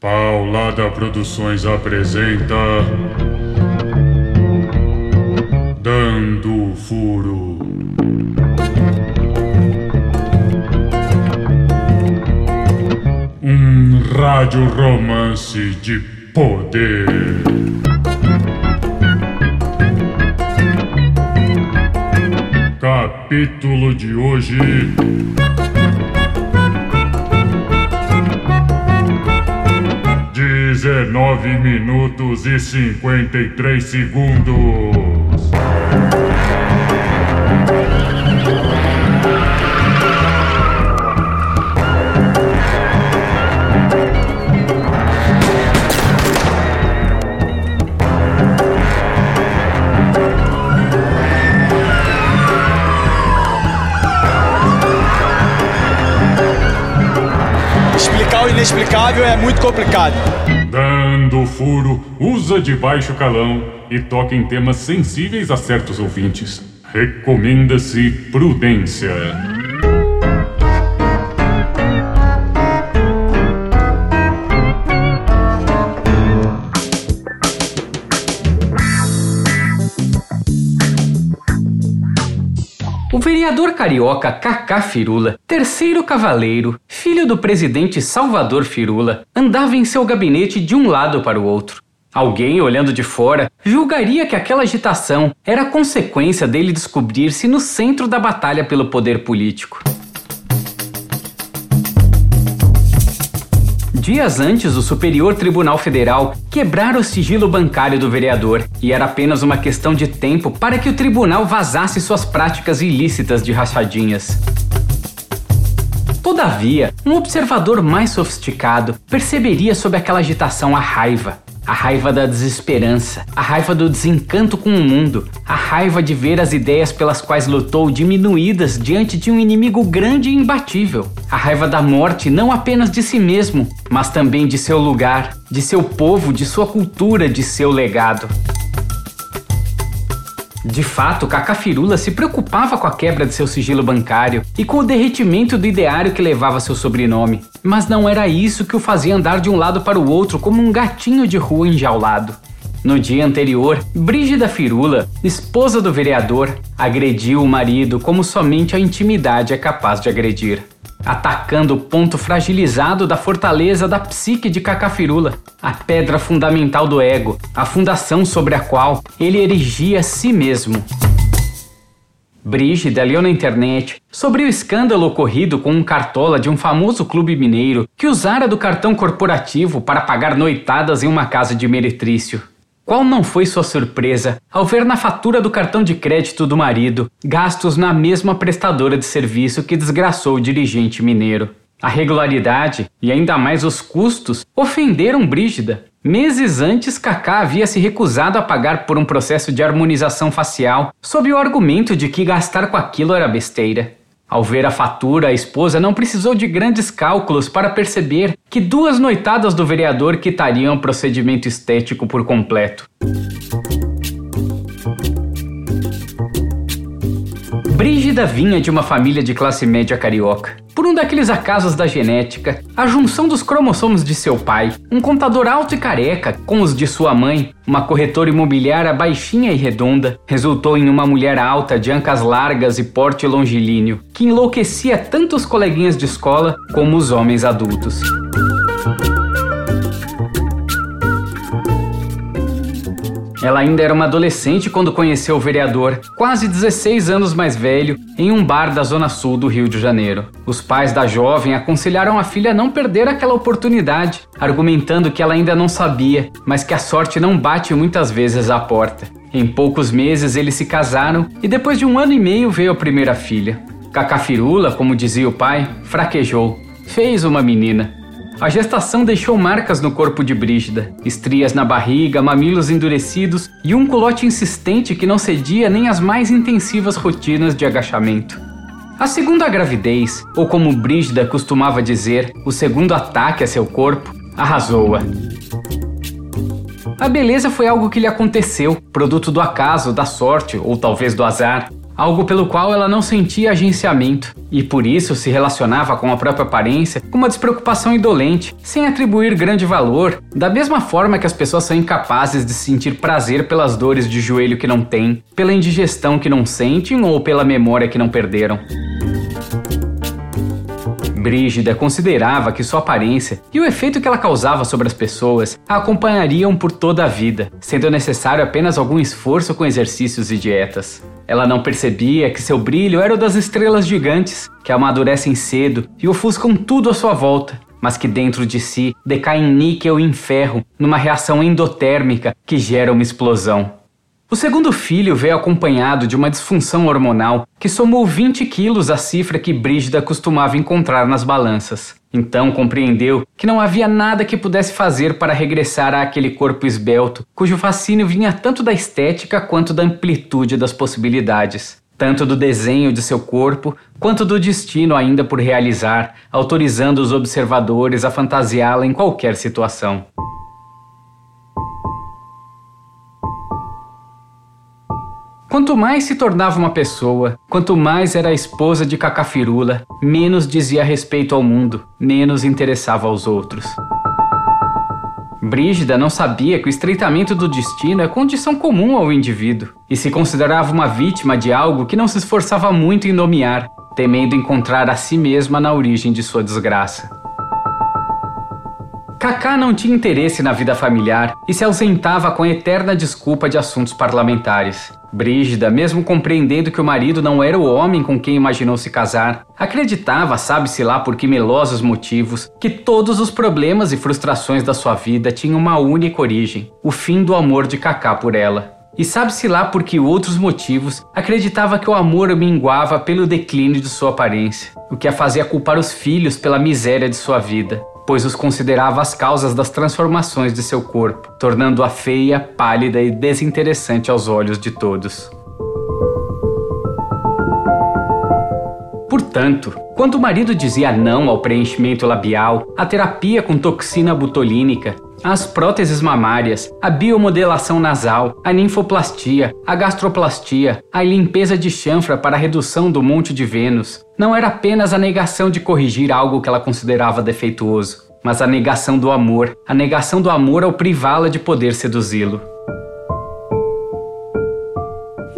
Paulada Produções apresenta. Dando Furo. Um rádio romance de poder. Capítulo de hoje. Dezenove minutos e cinquenta e três segundos. É muito complicado. Dando Furo usa de baixo calão e toca em temas sensíveis a certos ouvintes. Recomenda-se prudência. Vereador carioca Cacá Firula, terceiro cavaleiro, filho do presidente Salvador Firula, andava em seu gabinete de um lado para o outro. Alguém, olhando de fora, julgaria que aquela agitação era consequência dele descobrir-se no centro da batalha pelo poder político. Dias antes, o Superior Tribunal Federal quebrara o sigilo bancário do vereador e era apenas uma questão de tempo para que o tribunal vazasse suas práticas ilícitas de rachadinhas. Todavia, um observador mais sofisticado perceberia sob aquela agitação a raiva. A raiva da desesperança, a raiva do desencanto com o mundo, a raiva de ver as ideias pelas quais lutou diminuídas diante de um inimigo grande e imbatível, a raiva da morte não apenas de si mesmo, mas também de seu lugar, de seu povo, de sua cultura, de seu legado. De fato, Cacafirula se preocupava com a quebra de seu sigilo bancário e com o derretimento do ideário que levava seu sobrenome. Mas não era isso que o fazia andar de um lado para o outro como um gatinho de rua enjaulado. No dia anterior, Brígida Firula, esposa do vereador, agrediu o marido como somente a intimidade é capaz de agredir atacando o ponto fragilizado da fortaleza da psique de Cacafirula, a pedra fundamental do ego, a fundação sobre a qual ele erigia si mesmo. Brígida leu na internet sobre o escândalo ocorrido com um cartola de um famoso clube mineiro que usara do cartão corporativo para pagar noitadas em uma casa de meretrício. Qual não foi sua surpresa ao ver na fatura do cartão de crédito do marido gastos na mesma prestadora de serviço que desgraçou o dirigente mineiro? A regularidade e ainda mais os custos ofenderam Brígida. Meses antes, Kaká havia se recusado a pagar por um processo de harmonização facial sob o argumento de que gastar com aquilo era besteira. Ao ver a fatura, a esposa não precisou de grandes cálculos para perceber que duas noitadas do vereador quitariam o procedimento estético por completo. Brígida vinha de uma família de classe média carioca. Por um daqueles acasos da genética, a junção dos cromossomos de seu pai, um contador alto e careca, com os de sua mãe, uma corretora imobiliária baixinha e redonda, resultou em uma mulher alta, de ancas largas e porte longilíneo, que enlouquecia tanto os coleguinhas de escola como os homens adultos. Ela ainda era uma adolescente quando conheceu o vereador, quase 16 anos mais velho, em um bar da zona sul do Rio de Janeiro. Os pais da jovem aconselharam a filha a não perder aquela oportunidade, argumentando que ela ainda não sabia, mas que a sorte não bate muitas vezes à porta. Em poucos meses eles se casaram e depois de um ano e meio veio a primeira filha. Cacafirula, como dizia o pai, fraquejou. Fez uma menina. A gestação deixou marcas no corpo de Brígida, estrias na barriga, mamilos endurecidos e um culote insistente que não cedia nem às mais intensivas rotinas de agachamento. A segunda gravidez, ou como Brígida costumava dizer, o segundo ataque a seu corpo, arrasou-a. A beleza foi algo que lhe aconteceu, produto do acaso, da sorte ou talvez do azar. Algo pelo qual ela não sentia agenciamento, e por isso se relacionava com a própria aparência com uma despreocupação indolente, sem atribuir grande valor, da mesma forma que as pessoas são incapazes de sentir prazer pelas dores de joelho que não têm, pela indigestão que não sentem ou pela memória que não perderam. Brígida considerava que sua aparência e o efeito que ela causava sobre as pessoas a acompanhariam por toda a vida, sendo necessário apenas algum esforço com exercícios e dietas. Ela não percebia que seu brilho era o das estrelas gigantes, que amadurecem cedo e ofuscam tudo à sua volta, mas que dentro de si decaem em níquel e em ferro numa reação endotérmica que gera uma explosão. O segundo filho veio acompanhado de uma disfunção hormonal que somou 20 quilos à cifra que Brígida costumava encontrar nas balanças. Então compreendeu que não havia nada que pudesse fazer para regressar àquele corpo esbelto, cujo fascínio vinha tanto da estética quanto da amplitude das possibilidades tanto do desenho de seu corpo quanto do destino ainda por realizar, autorizando os observadores a fantasiá-la em qualquer situação. Quanto mais se tornava uma pessoa, quanto mais era a esposa de Cacafirula, menos dizia respeito ao mundo, menos interessava aos outros. Brígida não sabia que o estreitamento do destino é condição comum ao indivíduo e se considerava uma vítima de algo que não se esforçava muito em nomear, temendo encontrar a si mesma na origem de sua desgraça. Kaká não tinha interesse na vida familiar e se ausentava com a eterna desculpa de assuntos parlamentares. Brígida, mesmo compreendendo que o marido não era o homem com quem imaginou se casar, acreditava, sabe-se lá por que melosos motivos, que todos os problemas e frustrações da sua vida tinham uma única origem: o fim do amor de Kaká por ela. E sabe-se lá por que outros motivos acreditava que o amor minguava pelo declínio de sua aparência, o que a fazia culpar os filhos pela miséria de sua vida pois os considerava as causas das transformações de seu corpo, tornando-a feia, pálida e desinteressante aos olhos de todos. Portanto, quando o marido dizia não ao preenchimento labial, à terapia com toxina butolínica, às próteses mamárias, à biomodelação nasal, à ninfoplastia, à gastroplastia, à limpeza de chanfra para a redução do monte de Vênus, não era apenas a negação de corrigir algo que ela considerava defeituoso, mas a negação do amor, a negação do amor ao privá-la de poder seduzi-lo.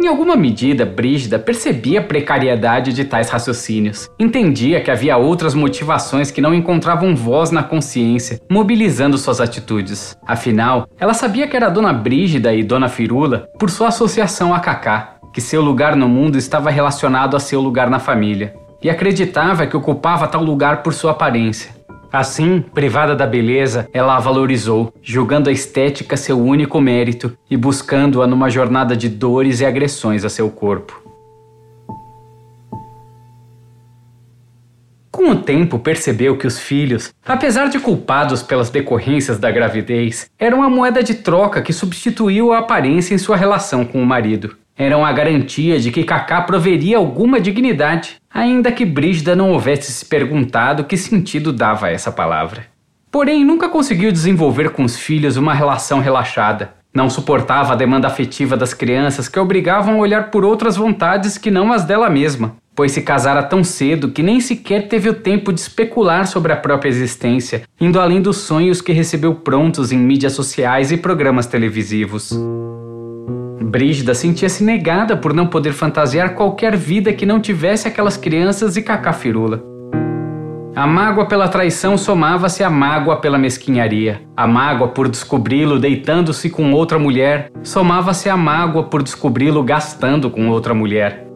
Em alguma medida, Brígida percebia a precariedade de tais raciocínios. Entendia que havia outras motivações que não encontravam voz na consciência, mobilizando suas atitudes. Afinal, ela sabia que era Dona Brígida e Dona Firula por sua associação a Cacá, que seu lugar no mundo estava relacionado a seu lugar na família e acreditava que ocupava tal lugar por sua aparência. Assim, privada da beleza, ela a valorizou, julgando a estética seu único mérito e buscando-a numa jornada de dores e agressões a seu corpo. Com o tempo, percebeu que os filhos, apesar de culpados pelas decorrências da gravidez, eram a moeda de troca que substituiu a aparência em sua relação com o marido eram a garantia de que Kaká proveria alguma dignidade, ainda que Brígida não houvesse se perguntado que sentido dava essa palavra. Porém, nunca conseguiu desenvolver com os filhos uma relação relaxada. Não suportava a demanda afetiva das crianças que obrigavam a olhar por outras vontades que não as dela mesma, pois se casara tão cedo que nem sequer teve o tempo de especular sobre a própria existência, indo além dos sonhos que recebeu prontos em mídias sociais e programas televisivos. Brígida sentia-se negada por não poder fantasiar qualquer vida que não tivesse aquelas crianças e Cacá Firula. A mágoa pela traição somava-se à mágoa pela mesquinharia. A mágoa por descobri-lo deitando-se com outra mulher somava-se à mágoa por descobri-lo gastando com outra mulher.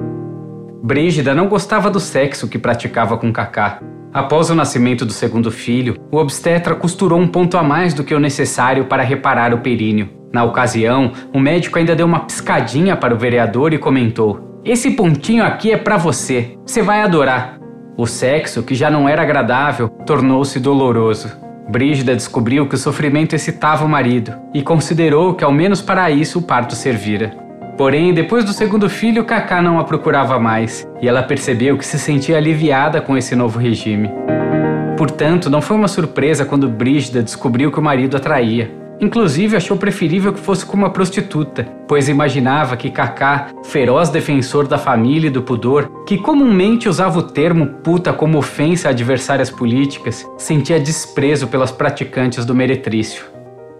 Brígida não gostava do sexo que praticava com Cacá. Após o nascimento do segundo filho, o obstetra costurou um ponto a mais do que o necessário para reparar o períneo. Na ocasião, o médico ainda deu uma piscadinha para o vereador e comentou: Esse pontinho aqui é para você, você vai adorar. O sexo, que já não era agradável, tornou-se doloroso. Brígida descobriu que o sofrimento excitava o marido e considerou que ao menos para isso o parto servira. Porém, depois do segundo filho, Kaká não a procurava mais e ela percebeu que se sentia aliviada com esse novo regime. Portanto, não foi uma surpresa quando Brígida descobriu que o marido a traía. Inclusive, achou preferível que fosse com uma prostituta, pois imaginava que Kaká, feroz defensor da família e do pudor, que comumente usava o termo puta como ofensa a adversárias políticas, sentia desprezo pelas praticantes do meretrício.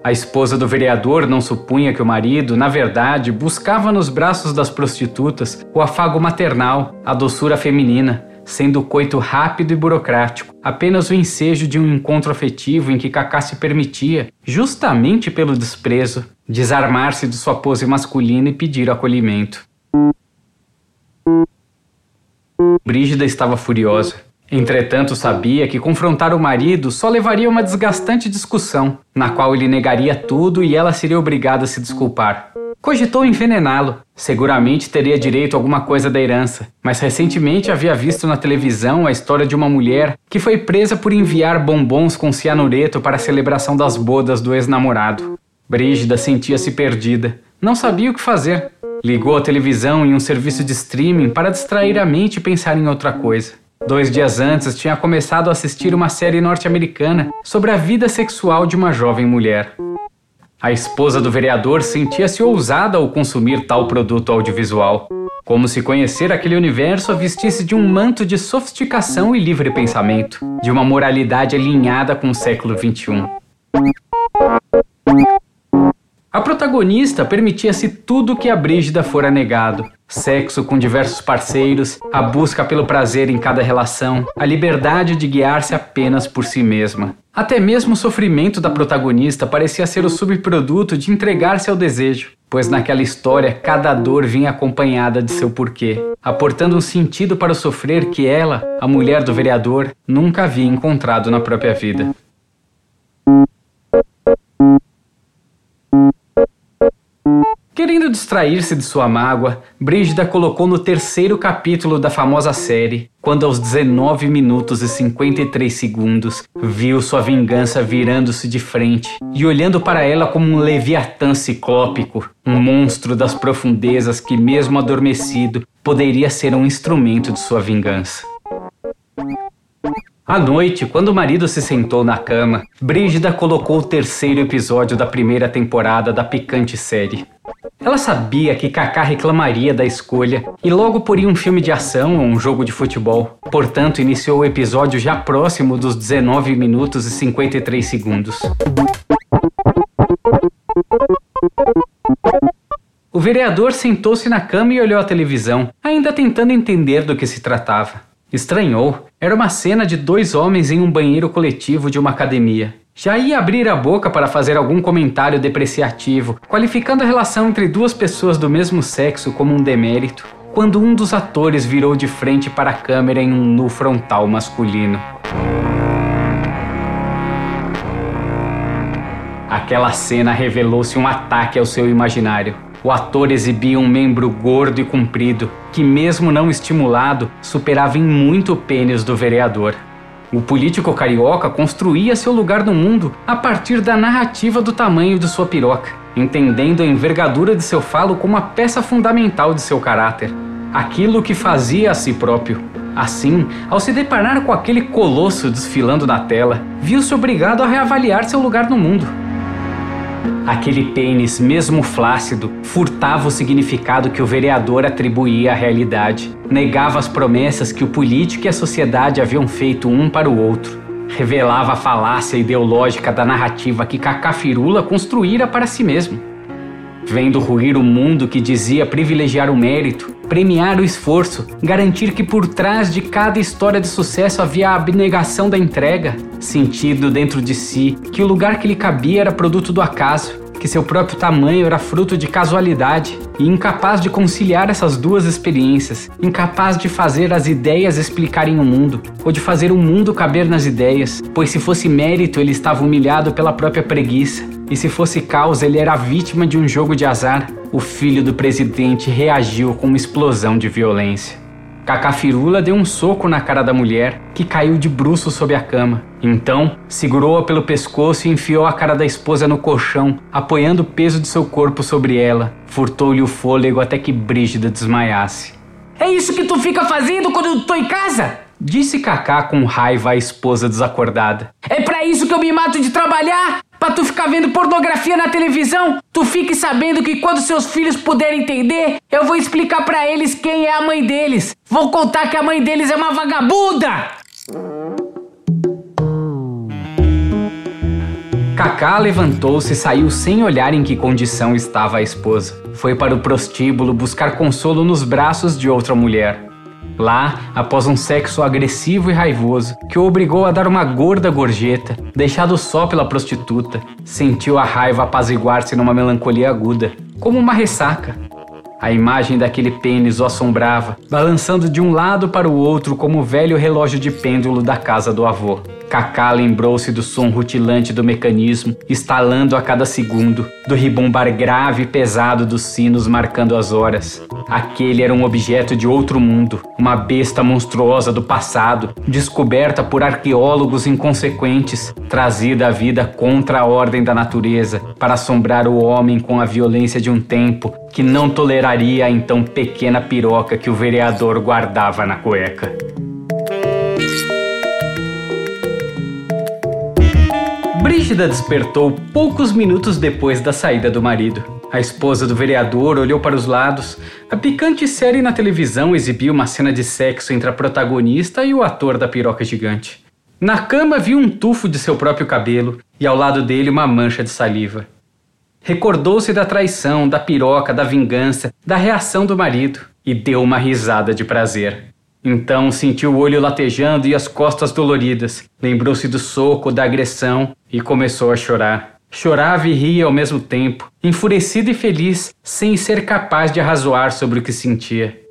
A esposa do vereador não supunha que o marido, na verdade, buscava nos braços das prostitutas o afago maternal, a doçura feminina, sendo o coito rápido e burocrático, apenas o ensejo de um encontro afetivo em que Kaká se permitia, justamente pelo desprezo, desarmar-se de sua pose masculina e pedir acolhimento. Brígida estava furiosa. Entretanto, sabia que confrontar o marido só levaria a uma desgastante discussão, na qual ele negaria tudo e ela seria obrigada a se desculpar. Cogitou envenená-lo. Seguramente teria direito a alguma coisa da herança, mas recentemente havia visto na televisão a história de uma mulher que foi presa por enviar bombons com cianureto para a celebração das bodas do ex-namorado. Brígida sentia-se perdida. Não sabia o que fazer. Ligou a televisão em um serviço de streaming para distrair a mente e pensar em outra coisa. Dois dias antes, tinha começado a assistir uma série norte-americana sobre a vida sexual de uma jovem mulher. A esposa do vereador sentia-se ousada ao consumir tal produto audiovisual, como se conhecer aquele universo a vestisse de um manto de sofisticação e livre pensamento, de uma moralidade alinhada com o século XXI. A protagonista permitia-se tudo que a Brígida fora negado: sexo com diversos parceiros, a busca pelo prazer em cada relação, a liberdade de guiar-se apenas por si mesma. Até mesmo o sofrimento da protagonista parecia ser o subproduto de entregar-se ao desejo, pois naquela história cada dor vinha acompanhada de seu porquê, aportando um sentido para o sofrer que ela, a mulher do vereador, nunca havia encontrado na própria vida. Querendo distrair-se de sua mágoa, Brígida colocou no terceiro capítulo da famosa série, quando aos 19 minutos e 53 segundos viu sua vingança virando-se de frente e olhando para ela como um leviatã ciclópico, um monstro das profundezas que, mesmo adormecido, poderia ser um instrumento de sua vingança. À noite, quando o marido se sentou na cama, Brígida colocou o terceiro episódio da primeira temporada da picante série. Ela sabia que Kaká reclamaria da escolha e logo poria um filme de ação ou um jogo de futebol. Portanto, iniciou o episódio já próximo dos 19 minutos e 53 segundos. O vereador sentou-se na cama e olhou a televisão, ainda tentando entender do que se tratava. Estranhou. Era uma cena de dois homens em um banheiro coletivo de uma academia. Já ia abrir a boca para fazer algum comentário depreciativo, qualificando a relação entre duas pessoas do mesmo sexo como um demérito, quando um dos atores virou de frente para a câmera em um nu frontal masculino. Aquela cena revelou-se um ataque ao seu imaginário. O ator exibia um membro gordo e comprido, que, mesmo não estimulado, superava em muito o pênis do vereador. O político carioca construía seu lugar no mundo a partir da narrativa do tamanho de sua piroca, entendendo a envergadura de seu falo como a peça fundamental de seu caráter, aquilo que fazia a si próprio. Assim, ao se deparar com aquele colosso desfilando na tela, viu-se obrigado a reavaliar seu lugar no mundo. Aquele pênis, mesmo flácido, furtava o significado que o vereador atribuía à realidade, negava as promessas que o político e a sociedade haviam feito um para o outro, revelava a falácia ideológica da narrativa que Cacafirula construíra para si mesmo. Vendo ruir o mundo que dizia privilegiar o mérito, premiar o esforço, garantir que por trás de cada história de sucesso havia a abnegação da entrega, sentindo dentro de si que o lugar que lhe cabia era produto do acaso, que seu próprio tamanho era fruto de casualidade, e incapaz de conciliar essas duas experiências, incapaz de fazer as ideias explicarem o mundo, ou de fazer o mundo caber nas ideias, pois se fosse mérito ele estava humilhado pela própria preguiça, e se fosse causa ele era vítima de um jogo de azar, o filho do presidente reagiu com uma explosão de violência. Cacafirula deu um soco na cara da mulher, que caiu de bruços sob a cama. Então, segurou-a pelo pescoço e enfiou a cara da esposa no colchão, apoiando o peso de seu corpo sobre ela. Furtou-lhe o fôlego até que Brígida desmaiasse. É isso que tu fica fazendo quando eu tô em casa? Disse Cacá com raiva à esposa desacordada. É para isso que eu me mato de trabalhar? Pra tu ficar vendo pornografia na televisão? Tu fique sabendo que quando seus filhos puderem entender, eu vou explicar para eles quem é a mãe deles. Vou contar que a mãe deles é uma vagabunda! Cacá levantou-se e saiu sem olhar em que condição estava a esposa. Foi para o prostíbulo buscar consolo nos braços de outra mulher. Lá, após um sexo agressivo e raivoso, que o obrigou a dar uma gorda gorjeta, deixado só pela prostituta, sentiu a raiva apaziguar-se numa melancolia aguda, como uma ressaca. A imagem daquele pênis o assombrava, balançando de um lado para o outro como o velho relógio de pêndulo da casa do avô. Cacá lembrou-se do som rutilante do mecanismo, estalando a cada segundo, do ribombar grave e pesado dos sinos marcando as horas. Aquele era um objeto de outro mundo, uma besta monstruosa do passado, descoberta por arqueólogos inconsequentes, trazida à vida contra a ordem da natureza, para assombrar o homem com a violência de um tempo que não toleraria a então pequena piroca que o vereador guardava na cueca. Brígida despertou poucos minutos depois da saída do marido. A esposa do vereador olhou para os lados. A picante série na televisão exibia uma cena de sexo entre a protagonista e o ator da piroca gigante. Na cama viu um tufo de seu próprio cabelo e ao lado dele uma mancha de saliva. Recordou-se da traição, da piroca, da vingança, da reação do marido e deu uma risada de prazer. Então sentiu o olho latejando e as costas doloridas. Lembrou-se do soco, da agressão e começou a chorar. Chorava e ria ao mesmo tempo, enfurecido e feliz, sem ser capaz de arrazoar sobre o que sentia.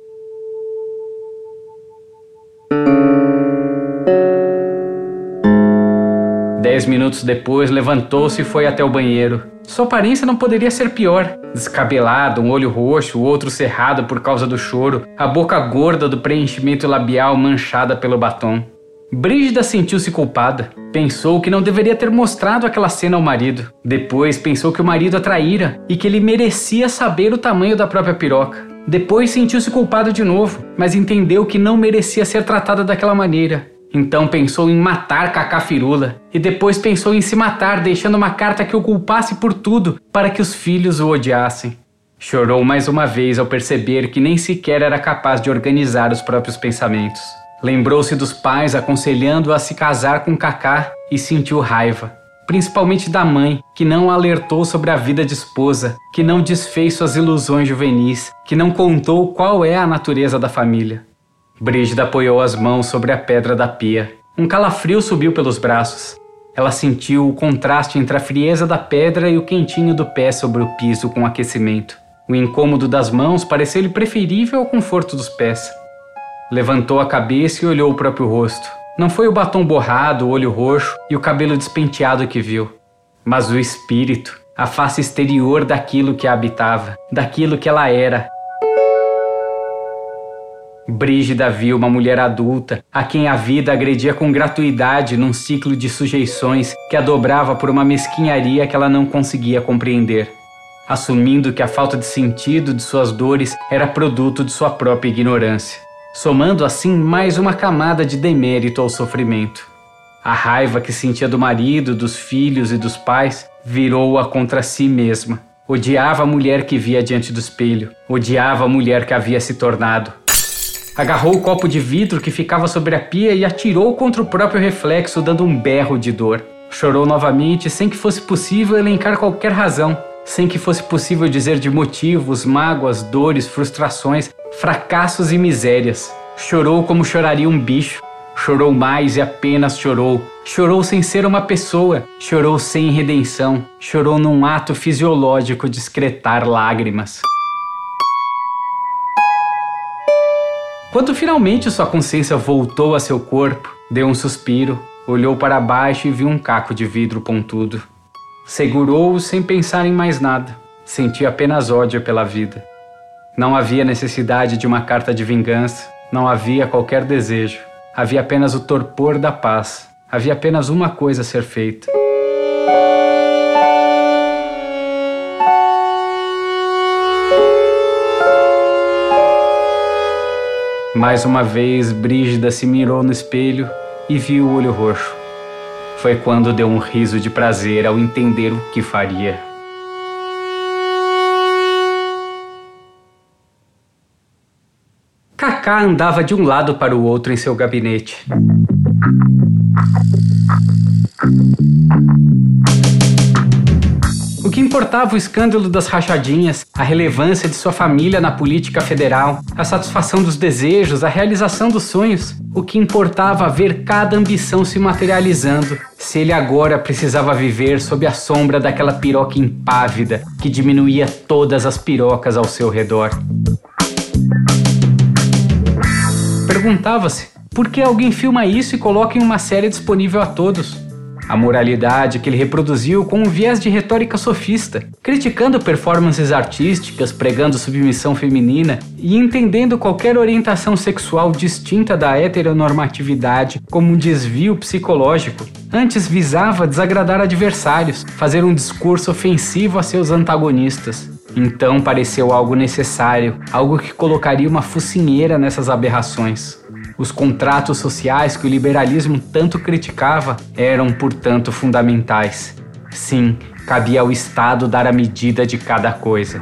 Dez minutos depois, levantou-se e foi até o banheiro. Sua aparência não poderia ser pior. Descabelado, um olho roxo, o outro cerrado por causa do choro, a boca gorda do preenchimento labial manchada pelo batom. Brígida sentiu-se culpada. Pensou que não deveria ter mostrado aquela cena ao marido. Depois pensou que o marido a traíra e que ele merecia saber o tamanho da própria piroca. Depois sentiu-se culpada de novo, mas entendeu que não merecia ser tratada daquela maneira. Então pensou em matar Cacá Firula e depois pensou em se matar, deixando uma carta que o culpasse por tudo para que os filhos o odiassem. Chorou mais uma vez ao perceber que nem sequer era capaz de organizar os próprios pensamentos. Lembrou-se dos pais aconselhando-a a se casar com Cacá e sentiu raiva, principalmente da mãe, que não alertou sobre a vida de esposa, que não desfez suas ilusões juvenis, que não contou qual é a natureza da família. Brígida apoiou as mãos sobre a pedra da pia. Um calafrio subiu pelos braços. Ela sentiu o contraste entre a frieza da pedra e o quentinho do pé sobre o piso com aquecimento. O incômodo das mãos pareceu-lhe preferível ao conforto dos pés. Levantou a cabeça e olhou o próprio rosto. Não foi o batom borrado, o olho roxo e o cabelo despenteado que viu, mas o espírito, a face exterior daquilo que a habitava, daquilo que ela era, Brígida viu uma mulher adulta, a quem a vida agredia com gratuidade num ciclo de sujeições que a dobrava por uma mesquinharia que ela não conseguia compreender, assumindo que a falta de sentido de suas dores era produto de sua própria ignorância, somando assim mais uma camada de demérito ao sofrimento. A raiva que sentia do marido, dos filhos e dos pais virou-a contra si mesma. Odiava a mulher que via diante do espelho, odiava a mulher que havia se tornado agarrou o copo de vidro que ficava sobre a pia e atirou contra o próprio reflexo, dando um berro de dor. Chorou novamente sem que fosse possível elencar qualquer razão, sem que fosse possível dizer de motivos, mágoas, dores, frustrações, fracassos e misérias. Chorou como choraria um bicho. Chorou mais e apenas chorou. Chorou sem ser uma pessoa. Chorou sem redenção. Chorou num ato fisiológico de excretar lágrimas. Quando finalmente sua consciência voltou a seu corpo, deu um suspiro, olhou para baixo e viu um caco de vidro pontudo. Segurou-o sem pensar em mais nada. Sentia apenas ódio pela vida. Não havia necessidade de uma carta de vingança, não havia qualquer desejo. Havia apenas o torpor da paz. Havia apenas uma coisa a ser feita. Mais uma vez, Brígida se mirou no espelho e viu o olho roxo. Foi quando deu um riso de prazer ao entender o que faria. Kaká andava de um lado para o outro em seu gabinete. Que importava o escândalo das rachadinhas, a relevância de sua família na política federal, a satisfação dos desejos, a realização dos sonhos. O que importava ver cada ambição se materializando, se ele agora precisava viver sob a sombra daquela piroca impávida que diminuía todas as pirocas ao seu redor. Perguntava-se por que alguém filma isso e coloca em uma série disponível a todos. A moralidade que ele reproduziu com um viés de retórica sofista, criticando performances artísticas, pregando submissão feminina e entendendo qualquer orientação sexual distinta da heteronormatividade como um desvio psicológico. Antes visava desagradar adversários, fazer um discurso ofensivo a seus antagonistas. Então pareceu algo necessário, algo que colocaria uma focinheira nessas aberrações. Os contratos sociais que o liberalismo tanto criticava eram, portanto, fundamentais. Sim, cabia ao Estado dar a medida de cada coisa.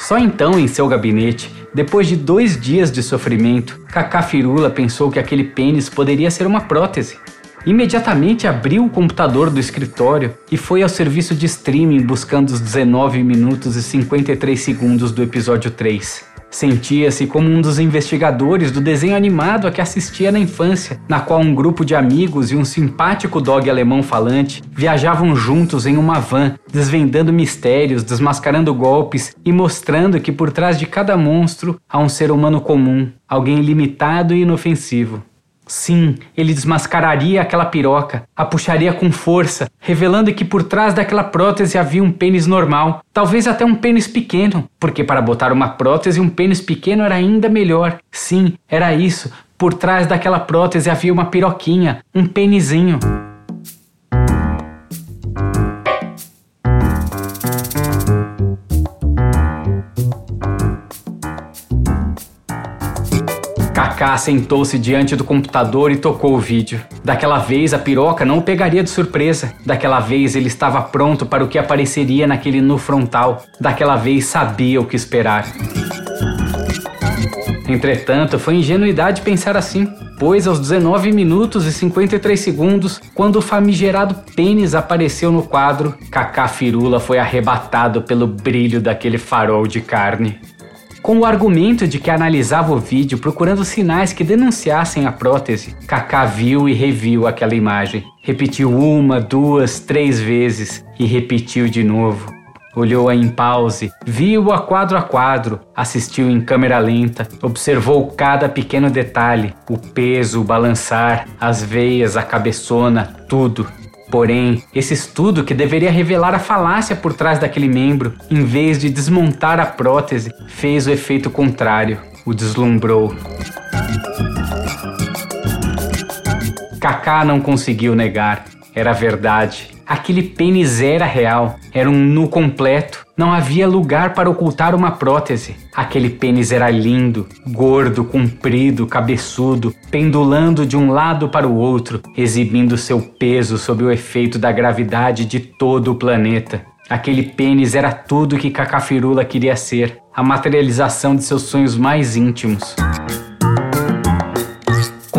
Só então, em seu gabinete, depois de dois dias de sofrimento, Cacá Firula pensou que aquele pênis poderia ser uma prótese. Imediatamente abriu o computador do escritório e foi ao serviço de streaming buscando os 19 minutos e 53 segundos do episódio 3. Sentia-se como um dos investigadores do desenho animado a que assistia na infância, na qual um grupo de amigos e um simpático dog alemão falante viajavam juntos em uma van, desvendando mistérios, desmascarando golpes e mostrando que por trás de cada monstro há um ser humano comum, alguém limitado e inofensivo. Sim, ele desmascararia aquela piroca, a puxaria com força, revelando que por trás daquela prótese havia um pênis normal, talvez até um pênis pequeno, porque para botar uma prótese um pênis pequeno era ainda melhor. Sim, era isso. Por trás daquela prótese havia uma piroquinha, um pênisinho. Kaká sentou-se diante do computador e tocou o vídeo. Daquela vez a piroca não o pegaria de surpresa. Daquela vez ele estava pronto para o que apareceria naquele nu frontal. Daquela vez sabia o que esperar. Entretanto, foi ingenuidade pensar assim, pois aos 19 minutos e 53 segundos, quando o famigerado pênis apareceu no quadro, Kaká Firula foi arrebatado pelo brilho daquele farol de carne. Com o argumento de que analisava o vídeo procurando sinais que denunciassem a prótese, Kaká viu e reviu aquela imagem. Repetiu uma, duas, três vezes e repetiu de novo. Olhou-a em pause, viu-a quadro a quadro, assistiu em câmera lenta, observou cada pequeno detalhe, o peso, o balançar, as veias, a cabeçona, tudo. Porém, esse estudo, que deveria revelar a falácia por trás daquele membro, em vez de desmontar a prótese, fez o efeito contrário, o deslumbrou. Kaká não conseguiu negar, era verdade. Aquele pênis era real, era um nu completo. Não havia lugar para ocultar uma prótese. Aquele pênis era lindo, gordo, comprido, cabeçudo, pendulando de um lado para o outro, exibindo seu peso sob o efeito da gravidade de todo o planeta. Aquele pênis era tudo que Cacafirula queria ser, a materialização de seus sonhos mais íntimos.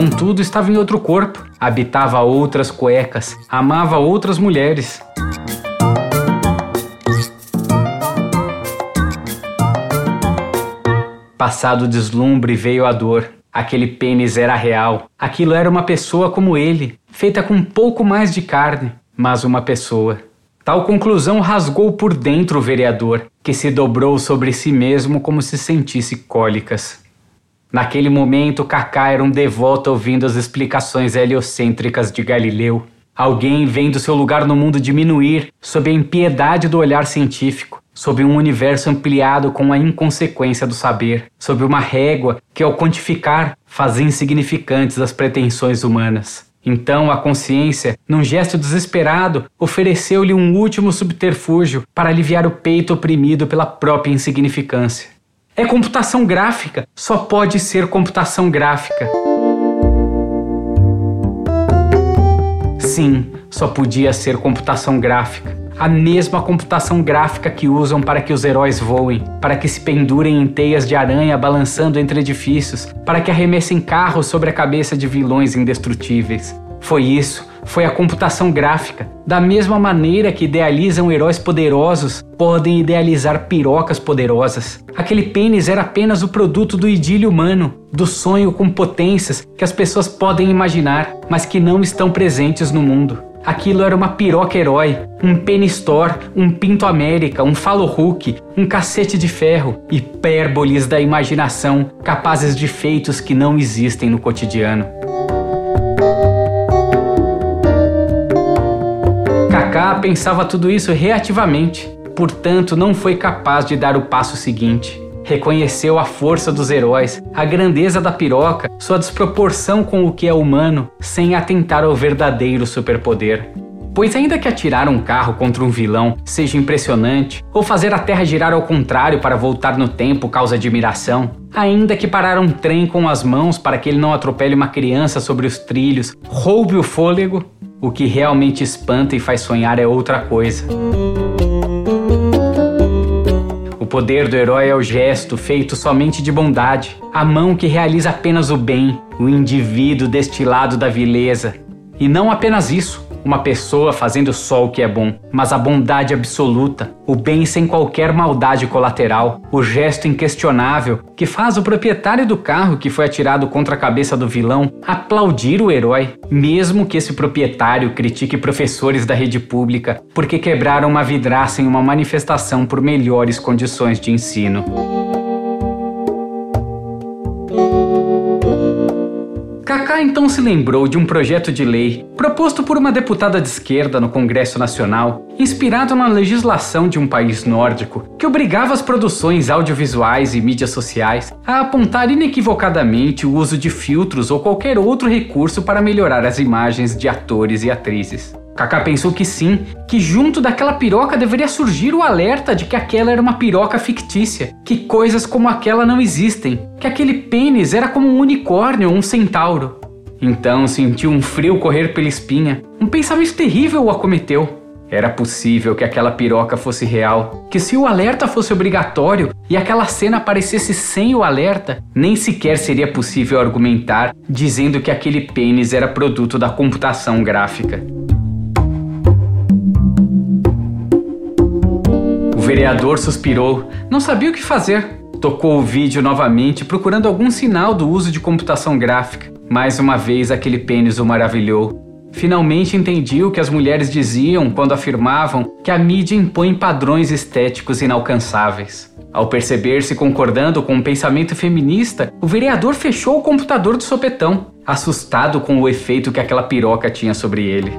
Contudo, estava em outro corpo, habitava outras cuecas, amava outras mulheres. Passado o deslumbre veio a dor. Aquele pênis era real. Aquilo era uma pessoa como ele, feita com um pouco mais de carne, mas uma pessoa. Tal conclusão rasgou por dentro o vereador, que se dobrou sobre si mesmo como se sentisse cólicas. Naquele momento, Kaká era um devoto ouvindo as explicações heliocêntricas de Galileu. Alguém vendo seu lugar no mundo diminuir sob a impiedade do olhar científico, sob um universo ampliado com a inconsequência do saber, sob uma régua que, ao quantificar, fazia insignificantes as pretensões humanas. Então a consciência, num gesto desesperado, ofereceu-lhe um último subterfúgio para aliviar o peito oprimido pela própria insignificância. É computação gráfica, só pode ser computação gráfica. Sim, só podia ser computação gráfica. A mesma computação gráfica que usam para que os heróis voem, para que se pendurem em teias de aranha balançando entre edifícios, para que arremessem carros sobre a cabeça de vilões indestrutíveis. Foi isso foi a computação gráfica. Da mesma maneira que idealizam heróis poderosos, podem idealizar pirocas poderosas. Aquele pênis era apenas o produto do idílio humano, do sonho com potências que as pessoas podem imaginar, mas que não estão presentes no mundo. Aquilo era uma piroca herói, um pênis Thor, um Pinto América, um Falo Hulk, um cacete de ferro, hipérboles da imaginação, capazes de feitos que não existem no cotidiano. Pensava tudo isso reativamente, portanto não foi capaz de dar o passo seguinte. Reconheceu a força dos heróis, a grandeza da piroca, sua desproporção com o que é humano, sem atentar ao verdadeiro superpoder. Pois, ainda que atirar um carro contra um vilão seja impressionante, ou fazer a Terra girar ao contrário para voltar no tempo causa admiração, ainda que parar um trem com as mãos para que ele não atropele uma criança sobre os trilhos, roube o fôlego, o que realmente espanta e faz sonhar é outra coisa. O poder do herói é o gesto feito somente de bondade, a mão que realiza apenas o bem, o indivíduo destilado da vileza. E não apenas isso, uma pessoa fazendo só o que é bom, mas a bondade absoluta, o bem sem qualquer maldade colateral, o gesto inquestionável que faz o proprietário do carro que foi atirado contra a cabeça do vilão aplaudir o herói, mesmo que esse proprietário critique professores da rede pública porque quebraram uma vidraça em uma manifestação por melhores condições de ensino. Então se lembrou de um projeto de lei proposto por uma deputada de esquerda no Congresso Nacional, inspirado na legislação de um país nórdico, que obrigava as produções audiovisuais e mídias sociais a apontar inequivocadamente o uso de filtros ou qualquer outro recurso para melhorar as imagens de atores e atrizes. Kaká pensou que sim, que junto daquela piroca deveria surgir o alerta de que aquela era uma piroca fictícia, que coisas como aquela não existem, que aquele pênis era como um unicórnio ou um centauro. Então sentiu um frio correr pela espinha. Um pensamento terrível o acometeu. Era possível que aquela piroca fosse real, que se o alerta fosse obrigatório e aquela cena aparecesse sem o alerta, nem sequer seria possível argumentar dizendo que aquele pênis era produto da computação gráfica. vereador suspirou, não sabia o que fazer. Tocou o vídeo novamente, procurando algum sinal do uso de computação gráfica. Mais uma vez, aquele pênis o maravilhou. Finalmente entendi o que as mulheres diziam quando afirmavam que a mídia impõe padrões estéticos inalcançáveis. Ao perceber-se concordando com o pensamento feminista, o vereador fechou o computador do sopetão, assustado com o efeito que aquela piroca tinha sobre ele.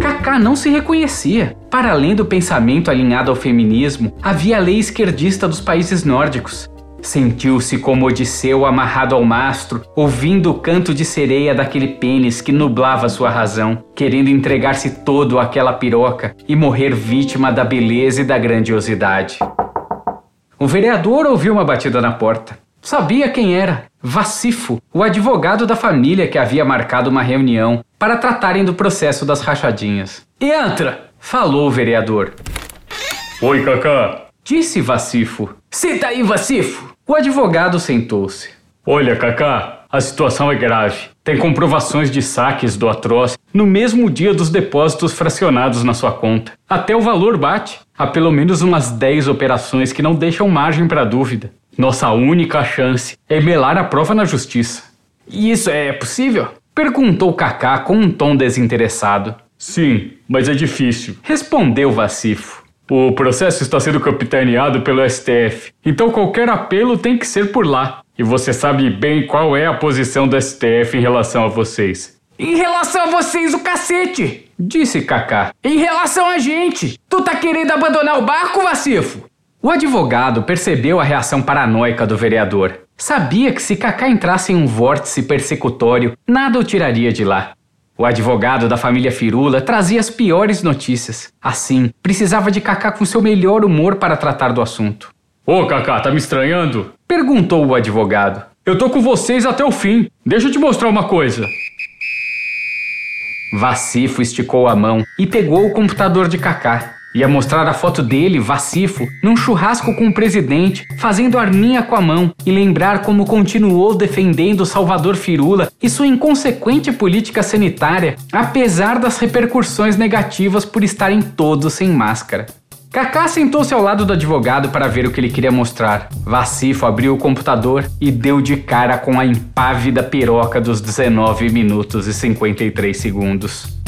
Kaká não se reconhecia. Para além do pensamento alinhado ao feminismo, havia a lei esquerdista dos países nórdicos. Sentiu-se como Odisseu amarrado ao mastro, ouvindo o canto de sereia daquele pênis que nublava sua razão, querendo entregar-se todo àquela piroca e morrer vítima da beleza e da grandiosidade. O vereador ouviu uma batida na porta. Sabia quem era. Vacifo, o advogado da família que havia marcado uma reunião para tratarem do processo das rachadinhas. Entra! falou o vereador. Oi, Cacá. Disse Vacifo. Senta aí, Vacifo! O advogado sentou-se. Olha, Cacá, a situação é grave. Tem comprovações de saques do atroz no mesmo dia dos depósitos fracionados na sua conta. Até o valor bate. Há pelo menos umas 10 operações que não deixam margem para dúvida. Nossa única chance é melar a prova na justiça. E isso é possível? Perguntou Kaká com um tom desinteressado. Sim, mas é difícil. Respondeu Vacifo. O processo está sendo capitaneado pelo STF, então qualquer apelo tem que ser por lá. E você sabe bem qual é a posição do STF em relação a vocês. Em relação a vocês, o cacete! Disse Kaká. Em relação a gente! Tu tá querendo abandonar o barco, Vacifo? O advogado percebeu a reação paranoica do vereador. Sabia que se Kaká entrasse em um vórtice persecutório, nada o tiraria de lá. O advogado da família Firula trazia as piores notícias. Assim, precisava de Kaká com seu melhor humor para tratar do assunto. Ô, Kaká, tá me estranhando? Perguntou o advogado. Eu tô com vocês até o fim. Deixa eu te mostrar uma coisa. Vacifo esticou a mão e pegou o computador de Kaká. Ia mostrar a foto dele, Vacifo, num churrasco com o presidente, fazendo arminha com a mão e lembrar como continuou defendendo Salvador Firula e sua inconsequente política sanitária, apesar das repercussões negativas por estarem todos sem máscara. Kaká sentou-se ao lado do advogado para ver o que ele queria mostrar. Vacifo abriu o computador e deu de cara com a impávida piroca dos 19 minutos e 53 segundos.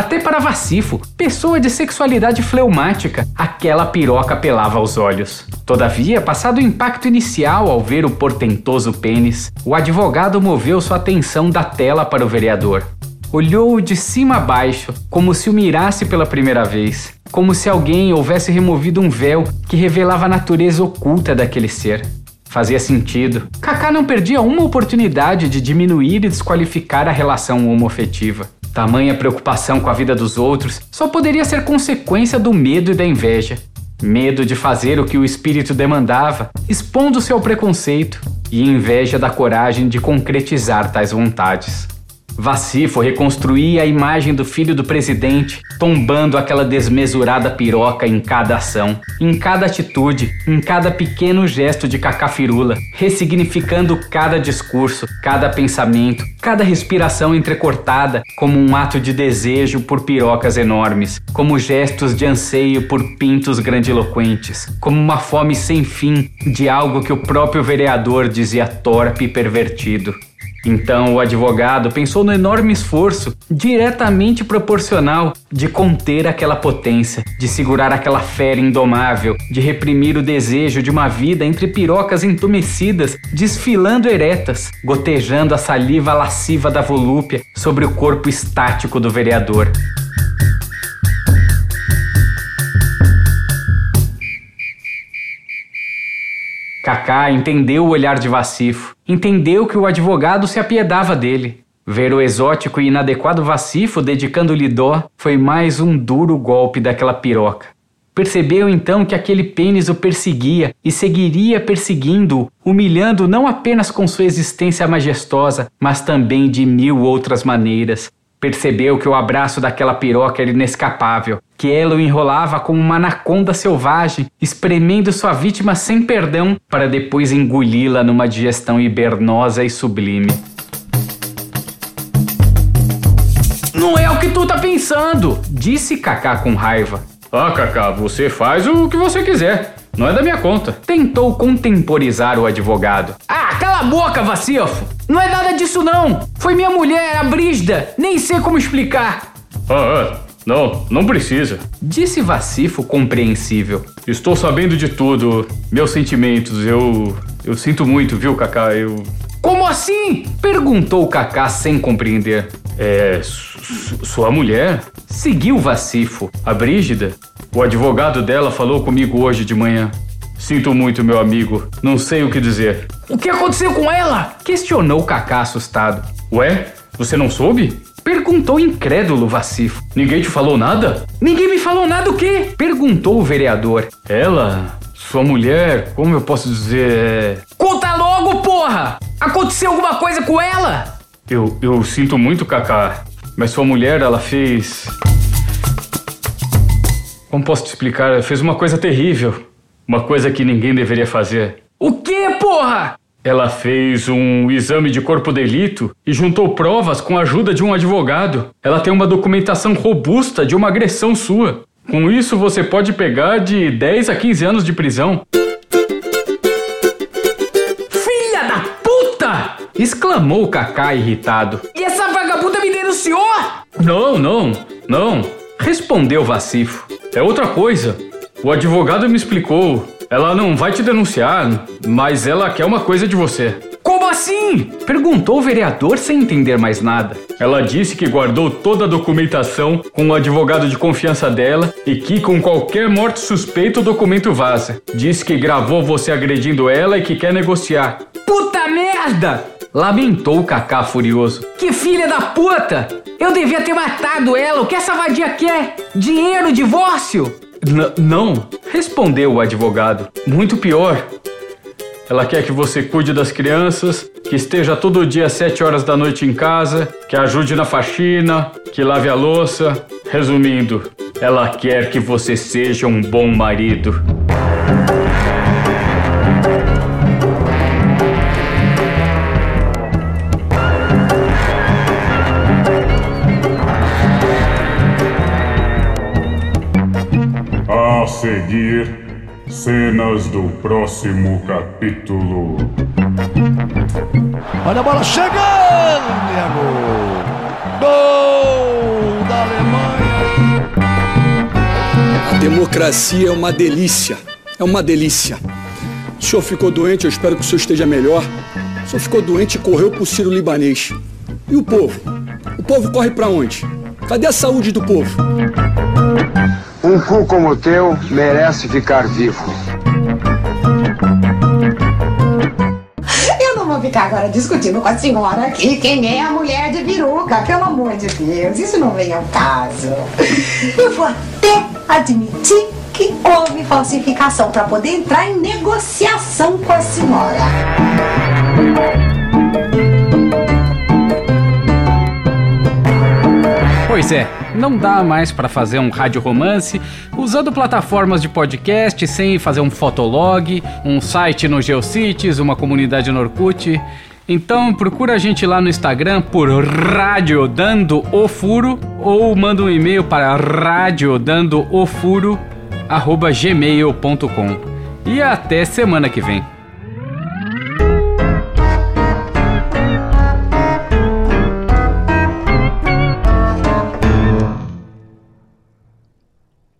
Até para Vacifo, pessoa de sexualidade fleumática, aquela piroca pelava aos olhos. Todavia, passado o impacto inicial ao ver o portentoso pênis, o advogado moveu sua atenção da tela para o vereador. Olhou-o de cima a baixo, como se o mirasse pela primeira vez, como se alguém houvesse removido um véu que revelava a natureza oculta daquele ser. Fazia sentido. Kaká não perdia uma oportunidade de diminuir e desqualificar a relação homoafetiva. Tamanha preocupação com a vida dos outros só poderia ser consequência do medo e da inveja. Medo de fazer o que o espírito demandava, expondo-se ao preconceito, e inveja da coragem de concretizar tais vontades. Vacifo reconstruía a imagem do filho do presidente, tombando aquela desmesurada piroca em cada ação, em cada atitude, em cada pequeno gesto de cacafirula, ressignificando cada discurso, cada pensamento, cada respiração entrecortada como um ato de desejo por pirocas enormes, como gestos de anseio por pintos grandiloquentes, como uma fome sem fim de algo que o próprio vereador dizia torpe e pervertido. Então o advogado pensou no enorme esforço, diretamente proporcional, de conter aquela potência, de segurar aquela fera indomável, de reprimir o desejo de uma vida entre pirocas entumecidas, desfilando eretas, gotejando a saliva lasciva da volúpia sobre o corpo estático do vereador. Kaká entendeu o olhar de Vacifo, entendeu que o advogado se apiedava dele. Ver o exótico e inadequado Vacifo dedicando-lhe dó foi mais um duro golpe daquela piroca. Percebeu então que aquele pênis o perseguia e seguiria perseguindo-o, humilhando não apenas com sua existência majestosa, mas também de mil outras maneiras, Percebeu que o abraço daquela piroca era inescapável, que ela o enrolava como uma anaconda selvagem, espremendo sua vítima sem perdão para depois engoli-la numa digestão hibernosa e sublime. Não é o que tu tá pensando, disse Kaká com raiva. Ah, Kaká, você faz o que você quiser. Não é da minha conta. Tentou contemporizar o advogado. Ah, cala a boca, vacilfo! Não é nada disso não! Foi minha mulher, a Brígida! Nem sei como explicar! Ah, ah, não, não precisa. Disse Vacifo compreensível. Estou sabendo de tudo. Meus sentimentos, eu. Eu sinto muito, viu, Kaká? Eu. Como assim? Perguntou Kaká sem compreender. É. Sua mulher? Seguiu Vacifo. A Brígida? O advogado dela falou comigo hoje de manhã. Sinto muito, meu amigo. Não sei o que dizer. O que aconteceu com ela? Questionou Kaká assustado. Ué? Você não soube? Perguntou incrédulo Vacifo. Ninguém te falou nada? Ninguém me falou nada o quê? Perguntou o vereador. Ela? Sua mulher? Como eu posso dizer? É... Conta logo, porra! Aconteceu alguma coisa com ela? Eu, eu sinto muito, Kaká. Mas sua mulher, ela fez. Como posso te explicar? Ela fez uma coisa terrível. Uma coisa que ninguém deveria fazer. O que, porra? Ela fez um exame de corpo delito e juntou provas com a ajuda de um advogado. Ela tem uma documentação robusta de uma agressão sua. Com isso, você pode pegar de 10 a 15 anos de prisão. Filha da puta! exclamou Kaká irritado. E essa vagabunda me denunciou? Não, não, não, respondeu Vacifo. É outra coisa. O advogado me explicou. Ela não vai te denunciar, mas ela quer uma coisa de você. Como assim? Perguntou o vereador sem entender mais nada. Ela disse que guardou toda a documentação com o advogado de confiança dela e que com qualquer morte suspeita o documento vaza. Disse que gravou você agredindo ela e que quer negociar. Puta merda! Lamentou Kaká furioso. Que filha da puta! Eu devia ter matado ela. O que essa vadia quer? Dinheiro, divórcio? N não, respondeu o advogado. Muito pior. Ela quer que você cuide das crianças, que esteja todo dia às 7 horas da noite em casa, que ajude na faxina, que lave a louça. Resumindo, ela quer que você seja um bom marido. Seguir, cenas do próximo capítulo. Olha a bola chegando, Diego! Gol da Alemanha! A democracia é uma delícia. É uma delícia. O senhor ficou doente, eu espero que o senhor esteja melhor. O senhor ficou doente e correu pro Ciro Libanês. E o povo? O povo corre para onde? Cadê a saúde do povo? Um cu como o teu merece ficar vivo. Eu não vou ficar agora discutindo com a senhora aqui quem é a mulher de Viruca, pelo amor de Deus, isso não vem ao caso. Eu vou até admitir que houve falsificação para poder entrar em negociação com a senhora. Pois é, não dá mais para fazer um rádio romance usando plataformas de podcast sem fazer um fotolog, um site no Geocities, uma comunidade no Orkut. Então procura a gente lá no Instagram por Rádio Dando o Furo ou manda um e-mail para radiodandoofuro@gmail.com. E até semana que vem.